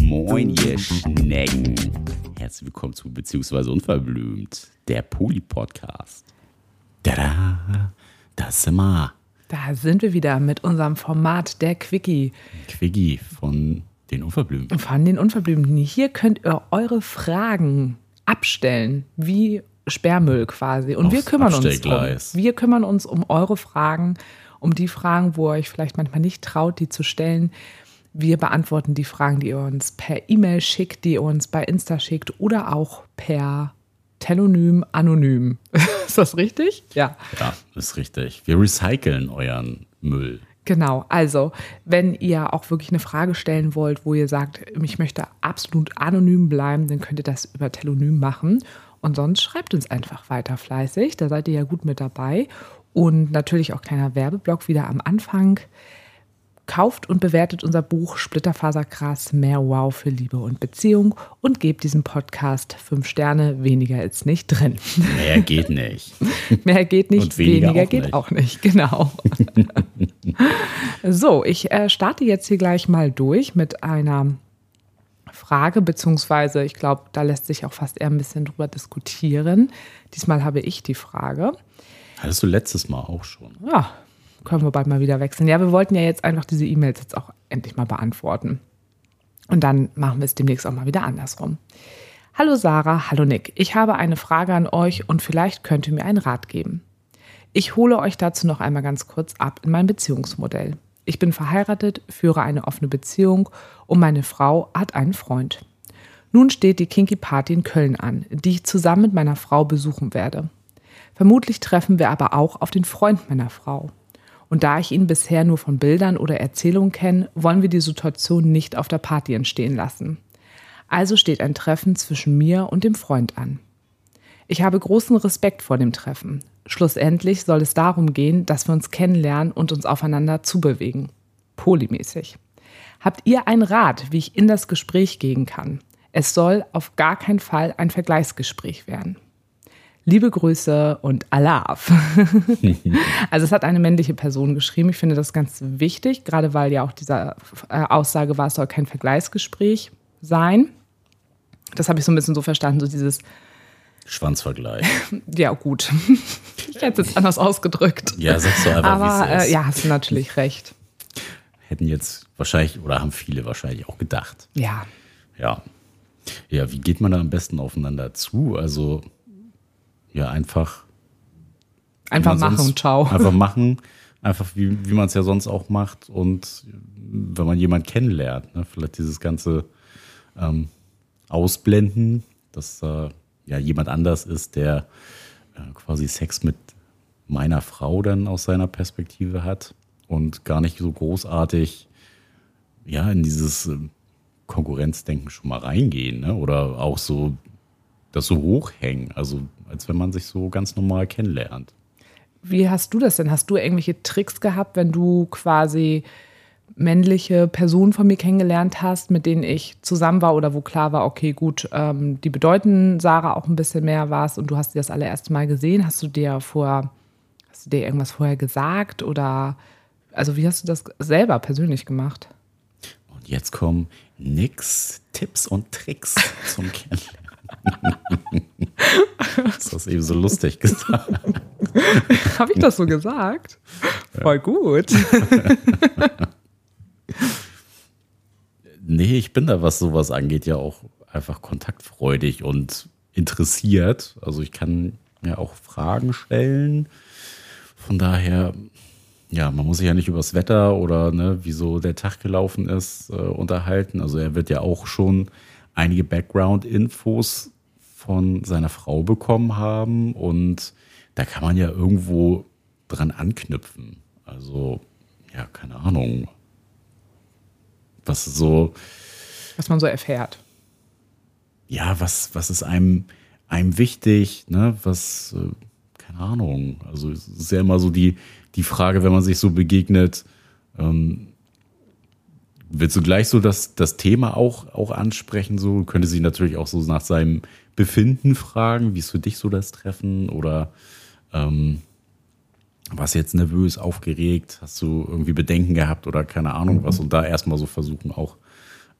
Moin, ihr Schnecken. Herzlich willkommen zu Beziehungsweise Unverblümt, der Poli-Podcast. Tada, das sind wir. Da sind wir wieder mit unserem Format der Quickie. Quiggy von den Unverblümten. Von den Unverblümten. Hier könnt ihr eure Fragen abstellen, wie Sperrmüll quasi. Und wir kümmern uns. Abstellgleis. Wir kümmern uns um eure Fragen, um die Fragen, wo ihr euch vielleicht manchmal nicht traut, die zu stellen. Wir beantworten die Fragen, die ihr uns per E-Mail schickt, die ihr uns bei Insta schickt oder auch per Telonym anonym. Ist das richtig? Ja. Ja, ist richtig. Wir recyceln euren Müll. Genau, also wenn ihr auch wirklich eine Frage stellen wollt, wo ihr sagt, ich möchte absolut anonym bleiben, dann könnt ihr das über Telonym machen. Und sonst schreibt uns einfach weiter fleißig, da seid ihr ja gut mit dabei. Und natürlich auch kleiner Werbeblock wieder am Anfang. Kauft und bewertet unser Buch Splitterfaserkrass, mehr Wow für Liebe und Beziehung und gebt diesem Podcast fünf Sterne, weniger ist nicht drin. Mehr geht nicht. Mehr geht nicht, Und weniger weniger, auch geht nicht. auch nicht, genau. so, ich äh, starte jetzt hier gleich mal durch mit einer Frage, beziehungsweise ich glaube, da lässt sich auch fast eher ein bisschen drüber diskutieren. Diesmal habe ich die Frage. Hattest du letztes Mal auch schon. Ja, können wir bald mal wieder wechseln. Ja, wir wollten ja jetzt einfach diese E-Mails jetzt auch endlich mal beantworten. Und dann machen wir es demnächst auch mal wieder andersrum. Hallo Sarah, hallo Nick. Ich habe eine Frage an euch und vielleicht könnt ihr mir einen Rat geben. Ich hole euch dazu noch einmal ganz kurz ab in mein Beziehungsmodell. Ich bin verheiratet, führe eine offene Beziehung und meine Frau hat einen Freund. Nun steht die Kinky Party in Köln an, die ich zusammen mit meiner Frau besuchen werde. Vermutlich treffen wir aber auch auf den Freund meiner Frau. Und da ich ihn bisher nur von Bildern oder Erzählungen kenne, wollen wir die Situation nicht auf der Party entstehen lassen. Also steht ein Treffen zwischen mir und dem Freund an. Ich habe großen Respekt vor dem Treffen. Schlussendlich soll es darum gehen, dass wir uns kennenlernen und uns aufeinander zubewegen. Polymäßig. Habt ihr einen Rat, wie ich in das Gespräch gehen kann? Es soll auf gar keinen Fall ein Vergleichsgespräch werden. Liebe Grüße und Alaf. also es hat eine männliche Person geschrieben. Ich finde das ganz wichtig, gerade weil ja auch diese äh, Aussage war, es soll kein Vergleichsgespräch sein. Das habe ich so ein bisschen so verstanden, so dieses, Schwanzvergleich. ja gut, ich hätte es jetzt anders ausgedrückt. Ja, sagst du einfach, Aber wie es äh, ist. ja, hast du natürlich recht. Hätten jetzt wahrscheinlich, oder haben viele wahrscheinlich auch gedacht. Ja, Ja. Ja, wie geht man da am besten aufeinander zu? Also, ja, einfach. einfach machen, sonst- ciao. Einfach machen. Einfach wie, wie man es ja sonst auch macht. Und wenn man jemanden kennenlernt, ne, vielleicht dieses ganze ähm, Ausblenden, dass da ja jemand anders ist, der äh, quasi Sex mit meiner Frau dann aus seiner Perspektive hat und gar nicht so großartig ja in dieses ähm, Konkurrenzdenken schon mal reingehen, ne? Oder auch so das so hochhängen, also als wenn man sich so ganz normal kennenlernt. Wie hast du das denn? Hast du irgendwelche Tricks gehabt, wenn du quasi männliche Personen von mir kennengelernt hast, mit denen ich zusammen war oder wo klar war, okay, gut, ähm, die bedeuten Sarah auch ein bisschen mehr was und du hast sie das allererste Mal gesehen. Hast du dir vorher, hast du dir irgendwas vorher gesagt oder also wie hast du das selber persönlich gemacht? Und jetzt kommen nix Tipps und Tricks zum Kennenlernen. Das hast du eben so lustig gesagt. Habe ich das so gesagt? Voll gut. Nee, ich bin da, was sowas angeht, ja auch einfach kontaktfreudig und interessiert. Also ich kann ja auch Fragen stellen. Von daher, ja, man muss sich ja nicht übers Wetter oder ne, wieso der Tag gelaufen ist, äh, unterhalten. Also er wird ja auch schon einige Background-Infos von seiner Frau bekommen haben und da kann man ja irgendwo dran anknüpfen. Also, ja, keine Ahnung. Was so, Was man so erfährt. ja, was, was ist einem, einem wichtig, ne? Was, äh, keine Ahnung. Also es ist ja immer so die, die Frage, wenn man sich so begegnet, ähm, willst du gleich so das, das Thema auch, auch ansprechen? So könnte sie natürlich auch so nach seinem Befinden fragen, wie ist für dich so das Treffen? Oder ähm, warst jetzt nervös, aufgeregt, hast du irgendwie Bedenken gehabt oder keine Ahnung was und da erstmal so versuchen auch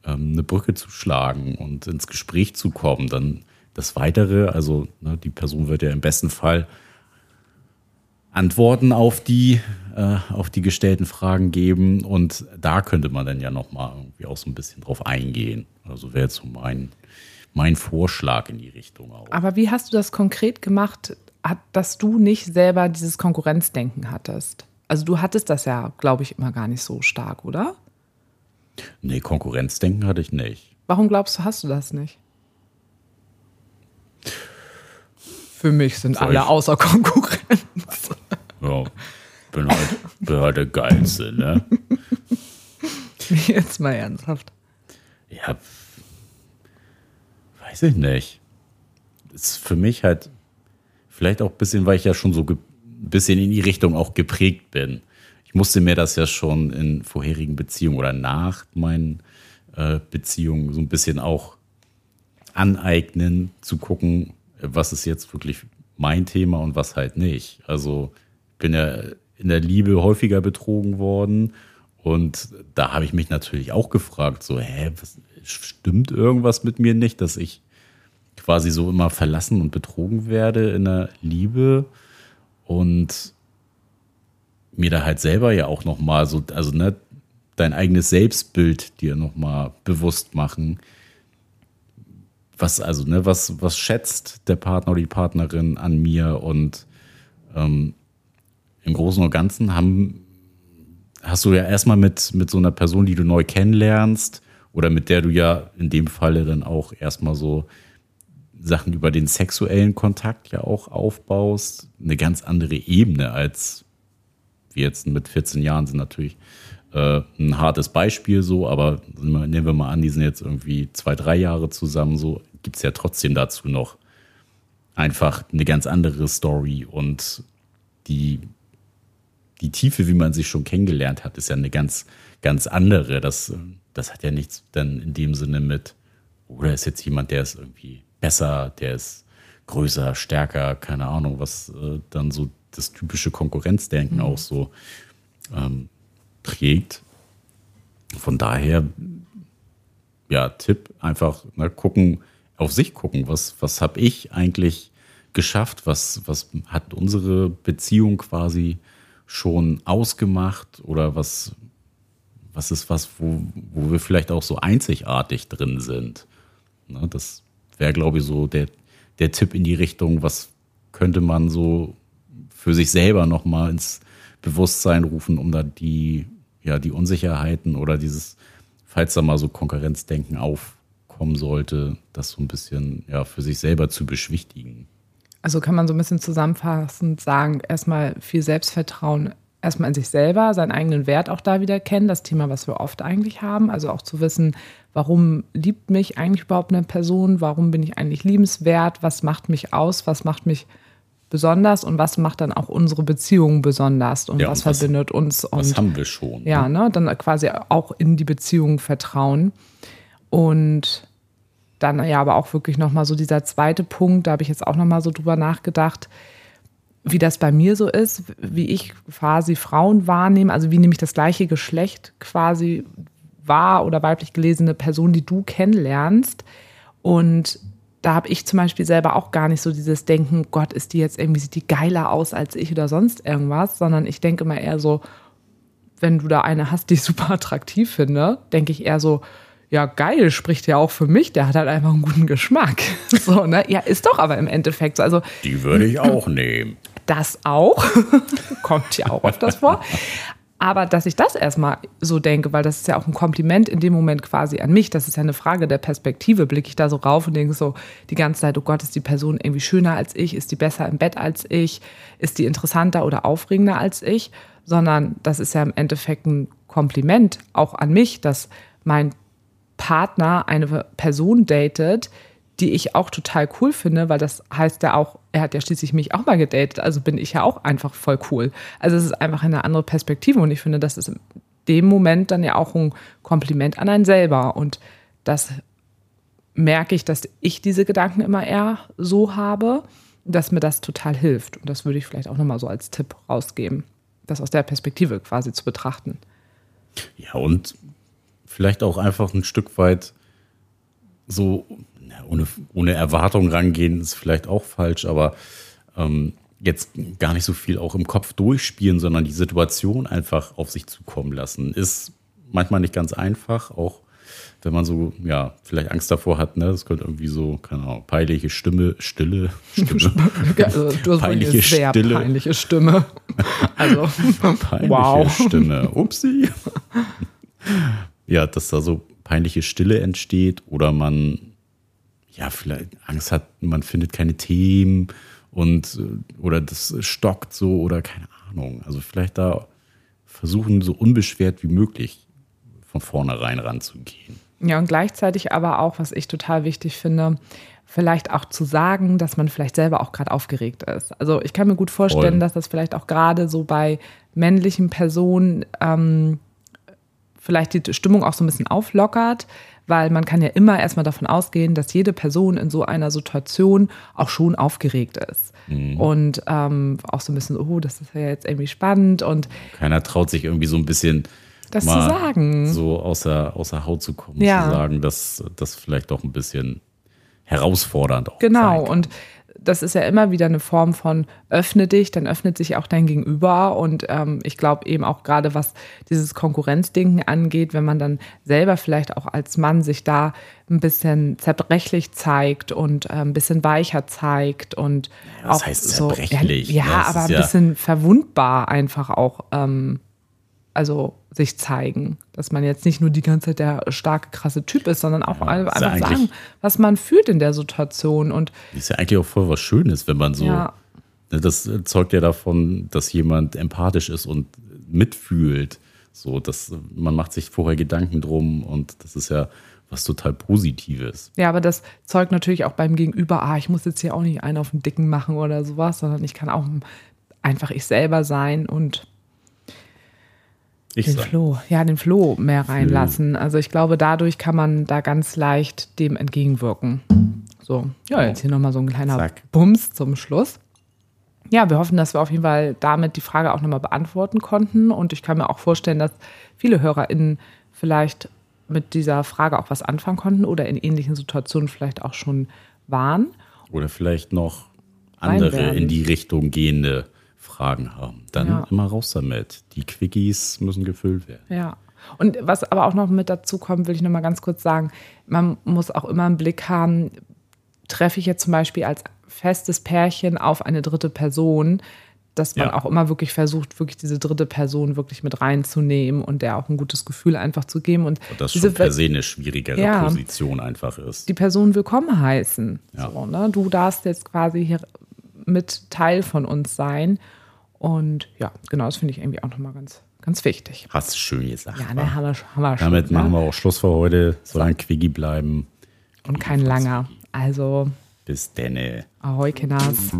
ähm, eine Brücke zu schlagen und ins Gespräch zu kommen. Dann das Weitere, also ne, die Person wird ja im besten Fall Antworten auf die, äh, auf die gestellten Fragen geben und da könnte man dann ja nochmal irgendwie auch so ein bisschen drauf eingehen. Also wäre jetzt so mein, mein Vorschlag in die Richtung auch. Aber wie hast du das konkret gemacht, dass du nicht selber dieses Konkurrenzdenken hattest? Also du hattest das ja, glaube ich, immer gar nicht so stark, oder? Nee, Konkurrenzdenken hatte ich nicht. Warum glaubst du, hast du das nicht? Für mich sind Soll alle ich? außer Konkurrenz. Ja, bin halt, bin halt der Geilste, ne? Jetzt mal ernsthaft. Ja, weiß ich nicht. Ist für mich halt vielleicht auch ein bisschen, weil ich ja schon so ein bisschen in die Richtung auch geprägt bin. Ich musste mir das ja schon in vorherigen Beziehungen oder nach meinen äh, Beziehungen so ein bisschen auch aneignen, zu gucken, was ist jetzt wirklich mein Thema und was halt nicht. Also bin ja in der Liebe häufiger betrogen worden. Und da habe ich mich natürlich auch gefragt, so, hä, was, stimmt irgendwas mit mir nicht, dass ich quasi so immer verlassen und betrogen werde in der Liebe und mir da halt selber ja auch nochmal so, also ne, dein eigenes Selbstbild dir nochmal bewusst machen. Was, also, ne, was, was schätzt der Partner oder die Partnerin an mir und ähm, im Großen und Ganzen haben, hast du ja erstmal mit, mit so einer Person, die du neu kennenlernst oder mit der du ja in dem Falle dann auch erstmal so Sachen über den sexuellen Kontakt ja auch aufbaust, eine ganz andere Ebene als wir jetzt mit 14 Jahren sind natürlich äh, ein hartes Beispiel so, aber nehmen wir mal an, die sind jetzt irgendwie zwei, drei Jahre zusammen, so gibt es ja trotzdem dazu noch einfach eine ganz andere Story und die die Tiefe, wie man sich schon kennengelernt hat, ist ja eine ganz, ganz andere. Das, das hat ja nichts dann in dem Sinne mit, oder ist jetzt jemand, der ist irgendwie besser, der ist größer, stärker, keine Ahnung, was äh, dann so das typische Konkurrenzdenken mhm. auch so ähm, trägt. Von daher, ja, Tipp, einfach mal gucken, auf sich gucken, was, was habe ich eigentlich geschafft, was, was hat unsere Beziehung quasi schon ausgemacht oder was, was ist was, wo, wo wir vielleicht auch so einzigartig drin sind? Ne, das wäre, glaube ich, so der, der Tipp in die Richtung, was könnte man so für sich selber nochmal ins Bewusstsein rufen, um da die, ja, die Unsicherheiten oder dieses, falls da mal so Konkurrenzdenken aufkommen sollte, das so ein bisschen ja, für sich selber zu beschwichtigen. Also kann man so ein bisschen zusammenfassend sagen, erstmal viel Selbstvertrauen, erstmal in sich selber, seinen eigenen Wert auch da wieder kennen, das Thema, was wir oft eigentlich haben. Also auch zu wissen, warum liebt mich eigentlich überhaupt eine Person, warum bin ich eigentlich liebenswert, was macht mich aus, was macht mich besonders und was macht dann auch unsere Beziehung besonders und ja, was, was verbindet uns. Und, was haben wir schon. Ja, ne? dann quasi auch in die Beziehung vertrauen. Und dann ja aber auch wirklich nochmal so dieser zweite Punkt, da habe ich jetzt auch nochmal so drüber nachgedacht, wie das bei mir so ist, wie ich quasi Frauen wahrnehme, also wie nämlich das gleiche Geschlecht quasi wahr oder weiblich gelesene Person, die du kennenlernst. Und da habe ich zum Beispiel selber auch gar nicht so dieses Denken, Gott, ist die jetzt irgendwie, sieht die geiler aus als ich oder sonst irgendwas, sondern ich denke immer eher so, wenn du da eine hast, die ich super attraktiv finde, denke ich eher so, ja, geil, spricht ja auch für mich, der hat halt einfach einen guten Geschmack. So, ne? Ja, ist doch aber im Endeffekt so. Also, die würde ich auch nehmen. Das auch. Kommt ja auch öfters vor. Aber dass ich das erstmal so denke, weil das ist ja auch ein Kompliment in dem Moment quasi an mich, das ist ja eine Frage der Perspektive, blicke ich da so rauf und denke so die ganze Zeit, oh Gott, ist die Person irgendwie schöner als ich, ist die besser im Bett als ich, ist die interessanter oder aufregender als ich, sondern das ist ja im Endeffekt ein Kompliment auch an mich, dass mein Partner eine Person datet, die ich auch total cool finde, weil das heißt ja auch, er hat ja schließlich mich auch mal gedatet, also bin ich ja auch einfach voll cool. Also es ist einfach eine andere Perspektive und ich finde, das ist in dem Moment dann ja auch ein Kompliment an einen selber und das merke ich, dass ich diese Gedanken immer eher so habe dass mir das total hilft. Und das würde ich vielleicht auch nochmal so als Tipp rausgeben, das aus der Perspektive quasi zu betrachten. Ja, und vielleicht auch einfach ein Stück weit so ohne, ohne Erwartung rangehen, ist vielleicht auch falsch, aber ähm, jetzt gar nicht so viel auch im Kopf durchspielen, sondern die Situation einfach auf sich zukommen lassen. Ist manchmal nicht ganz einfach, auch wenn man so, ja, vielleicht Angst davor hat, ne, das könnte irgendwie so, keine Ahnung, peinliche Stimme, Stille, Stimme. Also, du hast Peinliche eine sehr Stille. peinliche Stimme. Also, peinliche wow. Stimme. Upsi. Ja, dass da so peinliche Stille entsteht oder man, ja, vielleicht Angst hat, man findet keine Themen und äh, oder das stockt so oder keine Ahnung. Also vielleicht da versuchen, so unbeschwert wie möglich von vornherein ranzugehen. Ja, und gleichzeitig aber auch, was ich total wichtig finde, vielleicht auch zu sagen, dass man vielleicht selber auch gerade aufgeregt ist. Also ich kann mir gut vorstellen, Voll. dass das vielleicht auch gerade so bei männlichen Personen ähm, vielleicht die Stimmung auch so ein bisschen auflockert, weil man kann ja immer erstmal davon ausgehen, dass jede Person in so einer Situation auch schon aufgeregt ist. Und ähm, auch so ein bisschen, oh, das ist ja jetzt irgendwie spannend und Keiner traut sich irgendwie so ein bisschen das zu sagen. so außer, außer Haut zu kommen, Ja. zu sagen, dass das vielleicht doch ein bisschen herausfordernd auch Genau, kann. und das ist ja immer wieder eine Form von öffne dich, dann öffnet sich auch dein Gegenüber. Und ähm, ich glaube eben auch gerade, was dieses Konkurrenzdenken angeht, wenn man dann selber vielleicht auch als Mann sich da ein bisschen zerbrechlich zeigt und äh, ein bisschen weicher zeigt und Ja, was auch heißt so zerbrechlich? Ja, Ja, aber ein ja- bisschen verwundbar einfach auch. Ähm, also sich zeigen, dass man jetzt nicht nur die ganze Zeit der starke, krasse Typ ist, sondern auch Ja, einfach ja sagen, was man fühlt in der Situation und Ist ja eigentlich auch voll was Schönes, wenn man so. Ja. Ne, Das zeugt ja davon, dass jemand empathisch ist und mitfühlt. So, dass man macht sich vorher Gedanken drum und das ist ja was total Positives. Ja, aber das zeugt natürlich auch beim Gegenüber, ah, ich muss jetzt hier auch nicht einen auf den Dicken machen oder sowas, sondern ich kann auch einfach ich selber sein und Ich den sag, Floh, ja, den Floh mehr reinlassen. Also ich glaube, dadurch kann man da ganz leicht dem entgegenwirken. So, ja, jetzt hier nochmal so ein kleiner Zack. Bums zum Schluss. Ja, wir hoffen, dass wir auf jeden Fall damit die Frage auch nochmal beantworten konnten. Und ich kann mir auch vorstellen, dass viele HörerInnen vielleicht mit dieser Frage auch was anfangen konnten oder in ähnlichen Situationen vielleicht auch schon waren. oder vielleicht noch andere in die Richtung gehende Fragen haben. Dann Ja. immer raus damit. Die Quickies müssen gefüllt werden. Ja. Und was aber auch noch mit dazu kommt, will ich noch mal ganz kurz sagen, man muss auch immer im Blick haben, treffe ich jetzt zum Beispiel als festes Pärchen auf eine dritte Person, dass man Ja. auch immer wirklich versucht, wirklich diese dritte Person wirklich mit reinzunehmen und der auch ein gutes Gefühl einfach zu geben und Und das diese schon per se eine schwierigere Ja. Position einfach ist. die Person willkommen heißen. Ja. So, ne? Du darfst jetzt quasi hier mit Teil von uns sein. Und ja, genau, das finde ich irgendwie auch nochmal ganz, ganz wichtig. Hast du schön gesagt. Ja, ne, haben wir, haben wir schon. Damit ne? machen wir auch Schluss für heute. Soll ein Quickie bleiben. Und kein langer. Also, Bis denne. ahoi, Kinders.